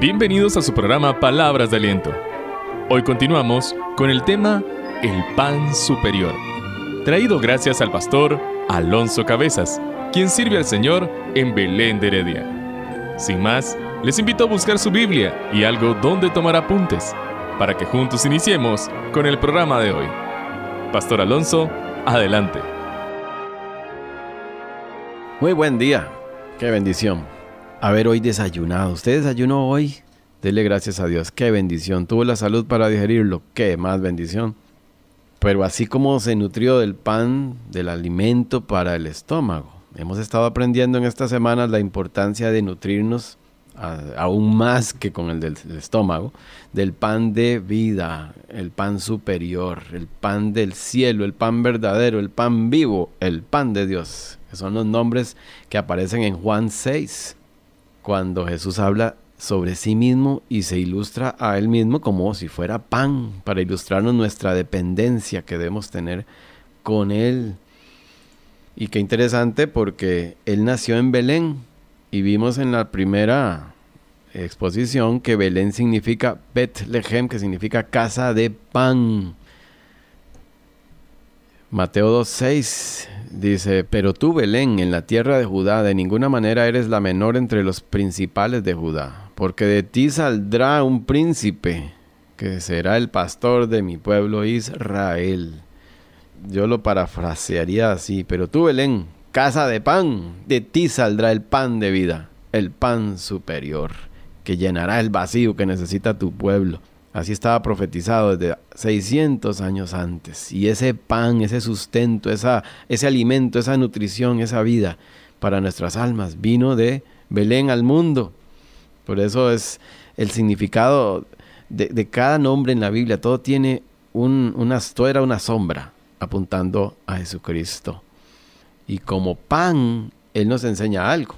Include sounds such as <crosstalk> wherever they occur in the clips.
Bienvenidos a su programa Palabras de Aliento. Hoy continuamos con el tema El Pan Superior, traído gracias al pastor Alonso Cabezas, quien sirve al Señor en Belén de Heredia. Sin más, les invito a buscar su Biblia y algo donde tomar apuntes, para que juntos iniciemos con el programa de hoy. Pastor Alonso, adelante. Muy buen día, qué bendición haber hoy desayunado. ¿Usted desayunó hoy? Dele gracias a Dios. Qué bendición. Tuvo la salud para digerirlo. Qué más bendición. Pero así como se nutrió del pan, del alimento para el estómago. Hemos estado aprendiendo en estas semanas la importancia de nutrirnos aún más que con el del estómago, del pan de vida, el pan superior, el pan del cielo, el pan verdadero, el pan vivo, el pan de Dios, que son los nombres que aparecen en Juan 6 cuando Jesús habla sobre sí mismo y se ilustra a él mismo como si fuera pan, para ilustrarnos nuestra dependencia que debemos tener con él. Y qué interesante porque él nació en Belén y vimos en la primera exposición que Belén significa Bethlehem, que significa casa de pan. Mateo 2.6 dice, pero tú Belén, en la tierra de Judá, de ninguna manera eres la menor entre los principales de Judá, porque de ti saldrá un príncipe, que será el pastor de mi pueblo Israel. Yo lo parafrasearía así, pero tú Belén, casa de pan, de ti saldrá el pan de vida, el pan superior, que llenará el vacío que necesita tu pueblo. Así estaba profetizado desde 600 años antes. Y ese pan, ese sustento, esa, ese alimento, esa nutrición, esa vida para nuestras almas vino de Belén al mundo. Por eso es el significado de, cada nombre en la Biblia. Todo tiene un, una, todo era una sombra apuntando a Jesucristo. Y como pan, Él nos enseña algo.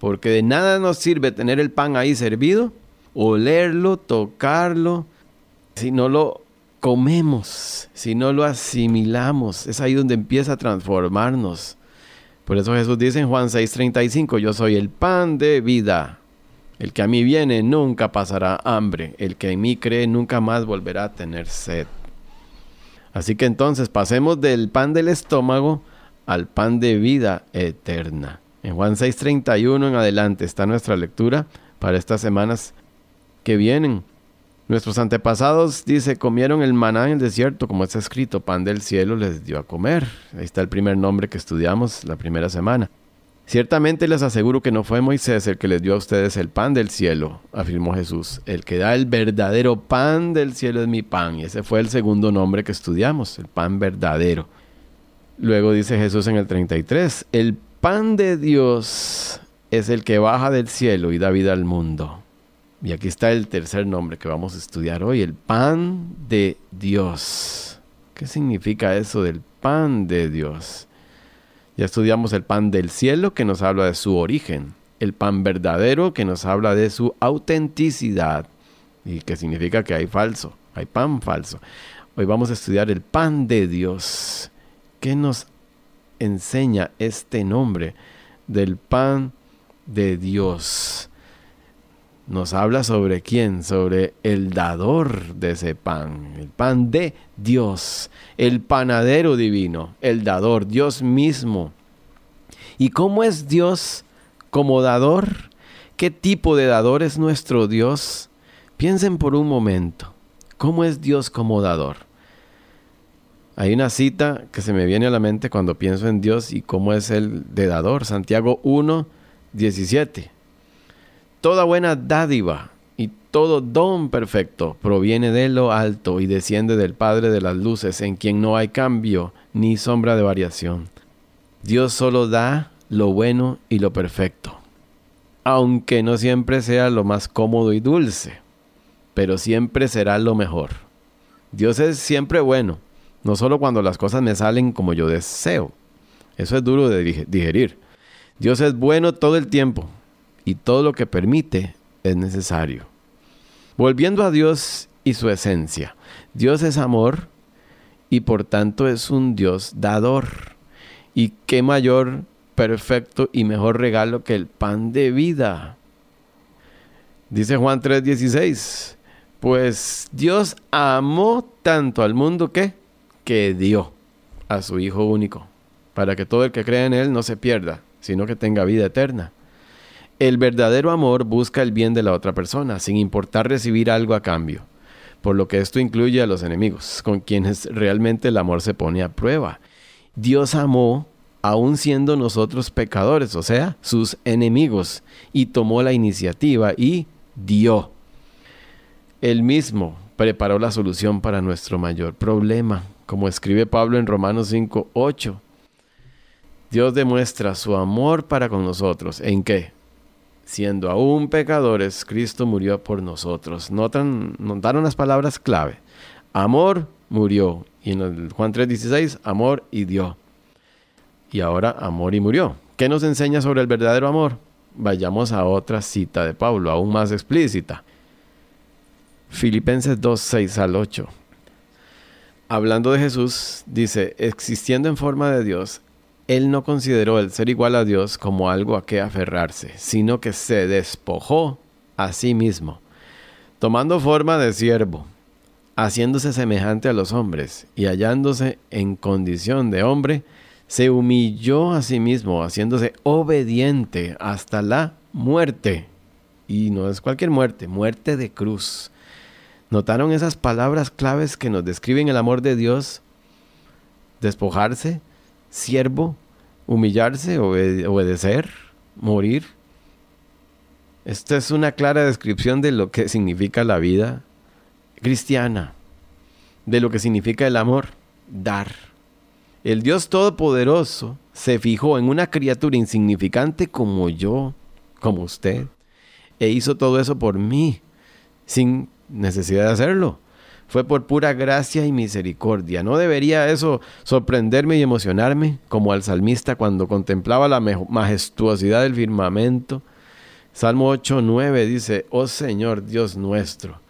Porque de nada nos sirve tener el pan ahí servido olerlo, tocarlo, si no lo comemos, si no lo asimilamos, es ahí donde empieza a transformarnos. Por eso Jesús dice en Juan 6:35, yo soy el pan de vida. El que a mí viene nunca pasará hambre, el que en mí cree nunca más volverá a tener sed. Así que entonces pasemos del pan del estómago al pan de vida eterna. En Juan 6:31 en adelante está nuestra lectura para estas semanas que vienen. Nuestros antepasados, dice, comieron el maná en el desierto, como está escrito, pan del cielo les dio a comer. Ahí está el primer nombre que estudiamos la primera semana. Ciertamente les aseguro que no fue Moisés el que les dio a ustedes el pan del cielo, afirmó Jesús. El que da el verdadero pan del cielo es mi pan. Y ese fue el segundo nombre que estudiamos, el pan verdadero. Luego dice Jesús en el 33, el pan de Dios es el que baja del cielo y da vida al mundo. Y aquí está el tercer nombre que vamos a estudiar hoy, el pan de Dios. ¿Qué significa eso del pan de Dios? Ya estudiamos el pan del cielo que nos habla de su origen, el pan verdadero que nos habla de su autenticidad y que significa que hay falso, hay pan falso. Hoy vamos a estudiar el pan de Dios. ¿Qué nos enseña este nombre del pan de Dios? Nos habla sobre quién, sobre el dador de ese pan, el pan de Dios, el panadero divino, el dador, Dios mismo. ¿Y cómo es Dios como dador? ¿Qué tipo de dador es nuestro Dios? Piensen por un momento, ¿cómo es Dios como dador? Hay una cita que se me viene a la mente cuando pienso en Dios y cómo es el de dador, Santiago 1, 17 Toda buena dádiva y todo don perfecto proviene de lo alto y desciende del Padre de las Luces, en quien no hay cambio ni sombra de variación. Dios solo da lo bueno y lo perfecto, aunque no siempre sea lo más cómodo y dulce, pero siempre será lo mejor. Dios es siempre bueno, no solo cuando las cosas me salen como yo deseo. Eso es duro de digerir. Dios es bueno todo el tiempo, y todo lo que permite es necesario. Volviendo a Dios y su esencia. Dios es amor y por tanto es un Dios dador. Y qué mayor, perfecto y mejor regalo que el pan de vida. Dice Juan 3:16, pues Dios amó tanto al mundo que, que dio a su Hijo único, para que todo el que cree en Él no se pierda, sino que tenga vida eterna. El verdadero amor busca el bien de la otra persona, sin importar recibir algo a cambio, por lo que esto incluye a los enemigos, con quienes realmente el amor se pone a prueba. Dios amó aun siendo nosotros pecadores, o sea, sus enemigos, y tomó la iniciativa y dio. Él mismo preparó la solución para nuestro mayor problema, como escribe Pablo en Romanos 5, 8. Dios demuestra su amor para con nosotros. ¿En qué? Siendo aún pecadores, Cristo murió por nosotros. Notan, notaron las palabras clave. Amor murió. Y en Juan 3:16, amor y dio. Y ahora amor y murió. ¿Qué nos enseña sobre el verdadero amor? Vayamos a otra cita de Pablo, aún más explícita. Filipenses 2, 6 al 8. Hablando de Jesús, dice, existiendo en forma de Dios, Él no consideró el ser igual a Dios como algo a que aferrarse, sino que se despojó a sí mismo, tomando forma de siervo, haciéndose semejante a los hombres y hallándose en condición de hombre, se humilló a sí mismo, haciéndose obediente hasta la muerte. Y no es cualquier muerte, muerte de cruz ¿Notaron esas palabras claves que nos describen el amor de Dios? Despojarse, siervo, humillarse, obedecer, morir. Esta es una clara descripción de lo que significa la vida cristiana, de lo que significa el amor, dar. El Dios Todopoderoso se fijó en una criatura insignificante como yo, como usted, e hizo todo eso por mí, sin necesidad de hacerlo. Fue por pura gracia y misericordia. ¿No debería eso sorprenderme y emocionarme como al salmista cuando contemplaba la majestuosidad del firmamento? Salmo 8, 9 dice, Oh Señor Dios nuestro,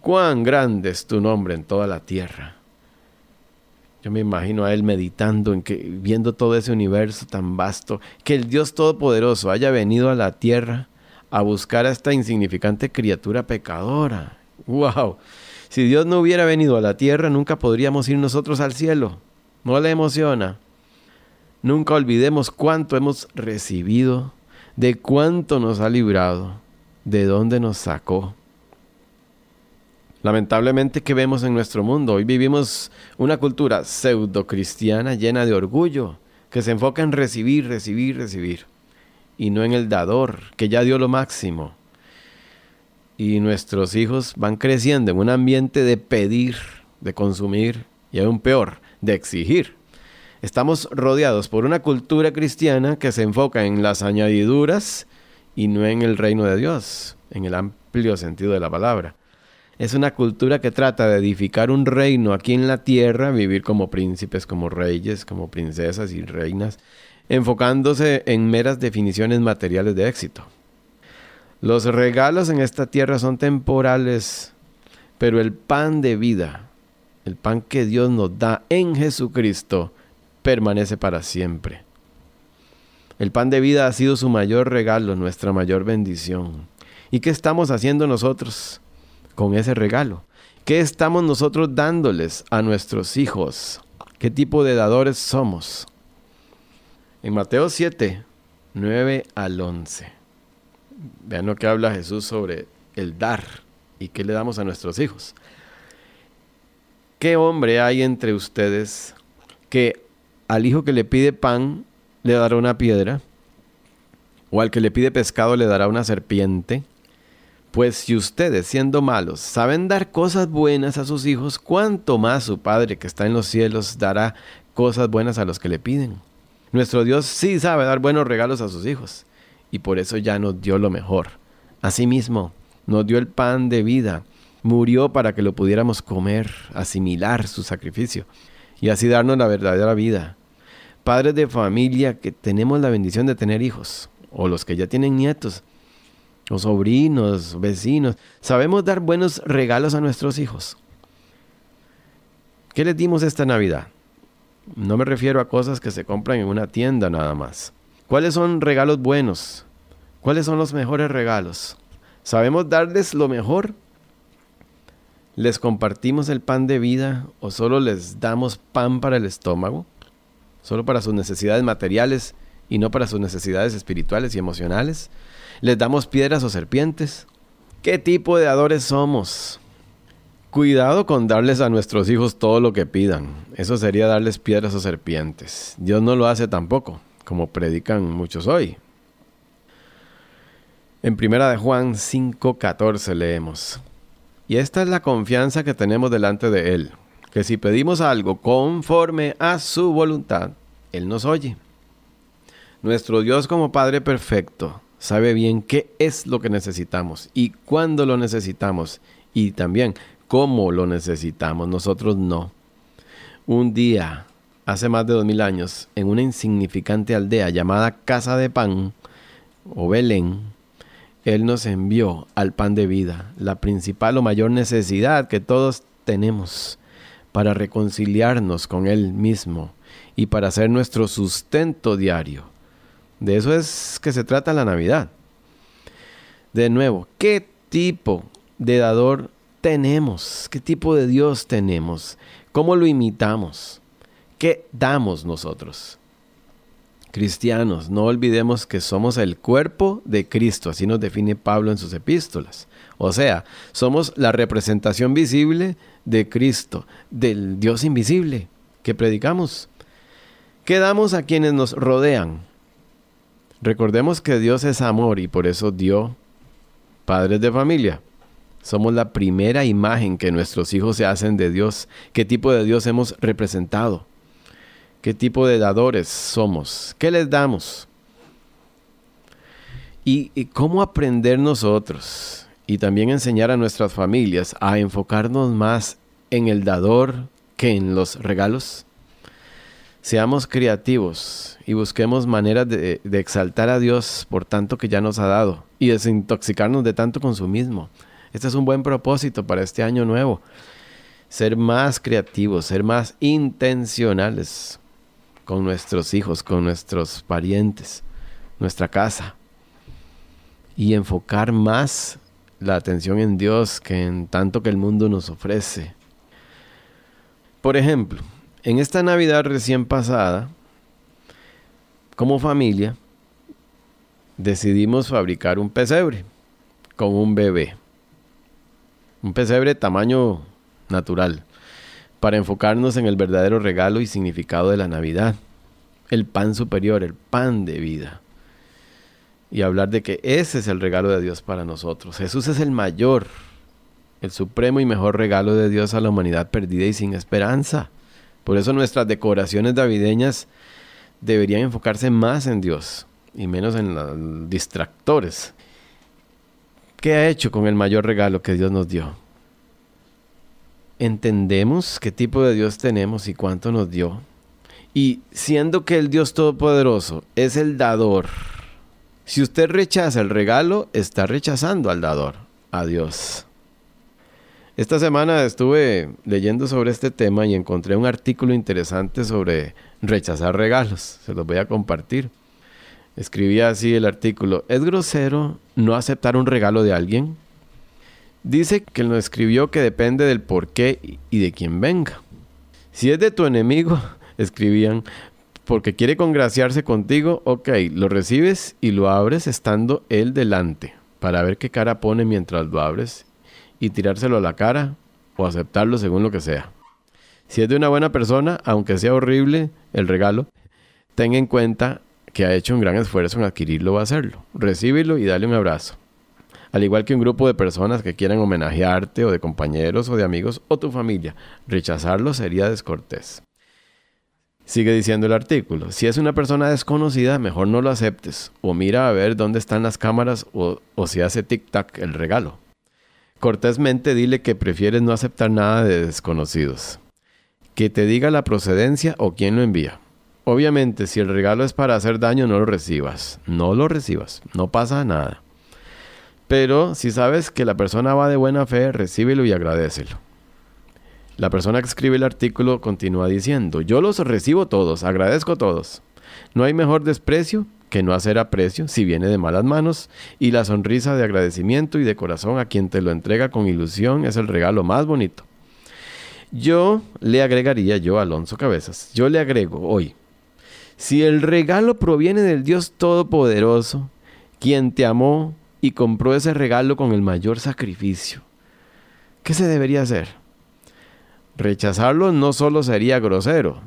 cuán grande es tu nombre en toda la tierra. Yo me imagino a él meditando en que viendo todo ese universo tan vasto, que el Dios todopoderoso haya venido a la tierra a buscar a esta insignificante criatura pecadora ¡Wow! Si Dios no hubiera venido a la tierra, nunca podríamos ir nosotros al cielo. ¿No le emociona? Nunca olvidemos cuánto hemos recibido, de cuánto nos ha librado, de dónde nos sacó. Lamentablemente, ¿qué vemos en nuestro mundo? Hoy vivimos una cultura pseudo cristiana llena de orgullo, que se enfoca en recibir, recibir, recibir, y no en el dador, que ya dio lo máximo y nuestros hijos van creciendo en un ambiente de pedir, de consumir y aún peor, de exigir. Estamos rodeados por una cultura cristiana que se enfoca en las añadiduras y no en el reino de Dios, en el amplio sentido de la palabra. Es una cultura que trata de edificar un reino aquí en la tierra, vivir como príncipes, como reyes, como princesas y reinas, enfocándose en meras definiciones materiales de éxito. Los regalos en esta tierra son temporales, pero el pan de vida, el pan que Dios nos da en Jesucristo, permanece para siempre. El pan de vida ha sido su mayor regalo, nuestra mayor bendición. ¿Y qué estamos haciendo nosotros con ese regalo? ¿Qué estamos nosotros dándoles a nuestros hijos? ¿Qué tipo de dadores somos? En Mateo 7, 9 al 11. Vean lo que habla Jesús sobre el dar y qué le damos a nuestros hijos. ¿Qué hombre hay entre ustedes que al hijo que le pide pan le dará una piedra? ¿O al que le pide pescado le dará una serpiente? Pues si ustedes, siendo malos, saben dar cosas buenas a sus hijos, ¿cuánto más su Padre que está en los cielos dará cosas buenas a los que le piden? Nuestro Dios sí sabe dar buenos regalos a sus hijos y por eso ya nos dio lo mejor. Asimismo, nos dio el pan de vida, murió para que lo pudiéramos comer, asimilar su sacrificio y así darnos la verdadera vida. Padres de familia que tenemos la bendición de tener hijos, o los que ya tienen nietos, o sobrinos, vecinos, sabemos dar buenos regalos a nuestros hijos. ¿Qué les dimos esta Navidad? No me refiero a cosas que se compran en una tienda nada más. ¿Cuáles son regalos buenos? ¿Cuáles son los mejores regalos? ¿Sabemos darles lo mejor? ¿Les compartimos el pan de vida o solo les damos pan para el estómago? ¿Solo para sus necesidades materiales y no para sus necesidades espirituales y emocionales? ¿Les damos piedras o serpientes? ¿Qué tipo de dadores somos? Cuidado con darles a nuestros hijos todo lo que pidan. Eso sería darles piedras o serpientes. Dios no lo hace tampoco, como predican muchos hoy. En primera de Juan 5:14 leemos: Y esta es la confianza que tenemos delante de él, que si pedimos algo conforme a su voluntad, él nos oye. Nuestro Dios como Padre perfecto sabe bien qué es lo que necesitamos y cuándo lo necesitamos y también cómo lo necesitamos. Nosotros no. Un día, hace más de dos mil años, en una insignificante aldea llamada Casa de Pan o Belén, Él nos envió al pan de vida, la principal o mayor necesidad que todos tenemos para reconciliarnos con Él mismo y para hacer nuestro sustento diario. De eso es que se trata la Navidad. De nuevo, ¿qué tipo de dador tenemos? ¿Qué tipo de Dios tenemos? ¿Cómo lo imitamos? ¿Qué damos nosotros? Cristianos, no olvidemos que somos el cuerpo de Cristo, así nos define Pablo en sus epístolas. O sea, somos la representación visible de Cristo, del Dios invisible que predicamos. ¿Qué damos a quienes nos rodean? Recordemos que Dios es amor y por eso dio padres de familia. Somos la primera imagen que nuestros hijos se hacen de Dios. ¿Qué tipo de Dios hemos representado? ¿Qué tipo de dadores somos? ¿Qué les damos? ¿Y, cómo aprender nosotros y también enseñar a nuestras familias a enfocarnos más en el dador que en los regalos? Seamos creativos y busquemos maneras de, exaltar a Dios por tanto que ya nos ha dado y desintoxicarnos de tanto consumismo. Este es un buen propósito para este año nuevo. Ser más creativos, ser más intencionales con nuestros hijos, con nuestros parientes, nuestra casa. Y enfocar más la atención en Dios que en tanto que el mundo nos ofrece. Por ejemplo, en esta Navidad recién pasada, como familia, decidimos fabricar un pesebre con un bebé. Un pesebre tamaño natural, para enfocarnos en el verdadero regalo y significado de la Navidad, el pan superior, el pan de vida. Y hablar de que ese es el regalo de Dios para nosotros. Jesús es el mayor, el supremo y mejor regalo de Dios a la humanidad perdida y sin esperanza. Por eso nuestras decoraciones navideñas deberían enfocarse más en Dios y menos en los distractores. ¿Qué ha hecho con el mayor regalo que Dios nos dio? ¿Entendemos qué tipo de Dios tenemos y cuánto nos dio? Y siendo que el Dios Todopoderoso es el dador, si usted rechaza el regalo, está rechazando al dador, a Dios. Esta semana estuve leyendo sobre este tema y encontré un artículo interesante sobre rechazar regalos. Se los voy a compartir. Escribía así el artículo. ¿Es grosero no aceptar un regalo de alguien? Dice que lo escribió que depende del por qué y de quién venga. Si es de tu enemigo, <laughs> escribían, porque quiere congraciarse contigo, ok, lo recibes y lo abres estando él delante, para ver qué cara pone mientras lo abres y tirárselo a la cara o aceptarlo según lo que sea. Si es de una buena persona, aunque sea horrible el regalo, ten en cuenta que ha hecho un gran esfuerzo en adquirirlo o hacerlo. Recíbelo y dale un abrazo. Al igual que un grupo de personas que quieran homenajearte o de compañeros o de amigos o tu familia, rechazarlo sería descortés. Sigue diciendo el artículo, si es una persona desconocida, mejor no lo aceptes o mira a ver dónde están las cámaras o, o si hace tic-tac el regalo. Cortésmente dile que prefieres no aceptar nada de desconocidos. Que te diga la procedencia o quién lo envía. Obviamente, si el regalo es para hacer daño, no lo recibas. No lo recibas. No pasa nada. Pero si sabes que la persona va de buena fe, recíbelo y agradecelo. La persona que escribe el artículo continúa diciendo, yo los recibo todos, agradezco todos. No hay mejor desprecio que no hacer aprecio si viene de malas manos, y la sonrisa de agradecimiento y de corazón a quien te lo entrega con ilusión es el regalo más bonito. Yo le agregaría, yo Alonso Cabezas, yo le agrego hoy, si el regalo proviene del Dios Todopoderoso, quien te amó y compró ese regalo con el mayor sacrificio, ¿qué se debería hacer? Rechazarlo no solo sería grosero,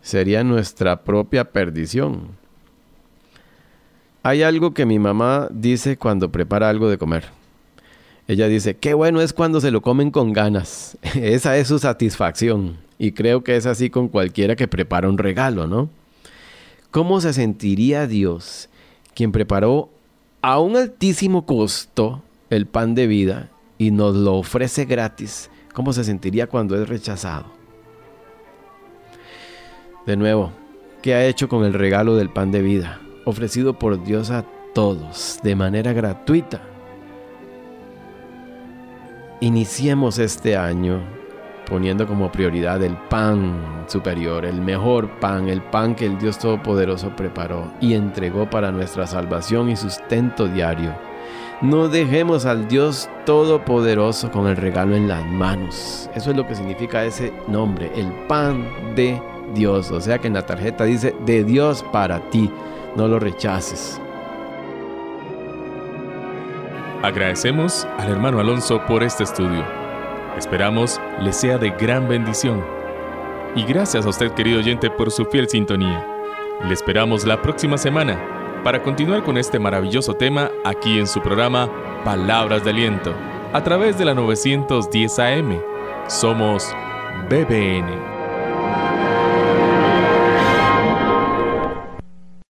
sería nuestra propia perdición. Hay algo que mi mamá dice cuando prepara algo de comer. Ella dice, qué bueno es cuando se lo comen con ganas. <laughs> Esa es su satisfacción. Y creo que es así con cualquiera que prepara un regalo, ¿no? ¿Cómo se sentiría Dios, quien preparó a un altísimo costo el pan de vida y nos lo ofrece gratis? ¿Cómo se sentiría cuando es rechazado? De nuevo, ¿qué ha hecho con el regalo del pan de vida, ofrecido por Dios a todos de manera gratuita? Iniciemos este año poniendo como prioridad el pan superior, el mejor pan, el pan que el Dios Todopoderoso preparó y entregó para nuestra salvación y sustento diario. No dejemos al Dios Todopoderoso con el regalo en las manos. Eso es lo que significa ese nombre, el pan de Dios. O sea que en la tarjeta dice de Dios para ti. No lo rechaces. Agradecemos al hermano Alonso por este estudio. Esperamos le sea de gran bendición. Y gracias a usted, querido oyente, por su fiel sintonía. Le esperamos la próxima semana para continuar con este maravilloso tema aquí en su programa Palabras de Aliento, a través de la 910 AM. Somos BBN.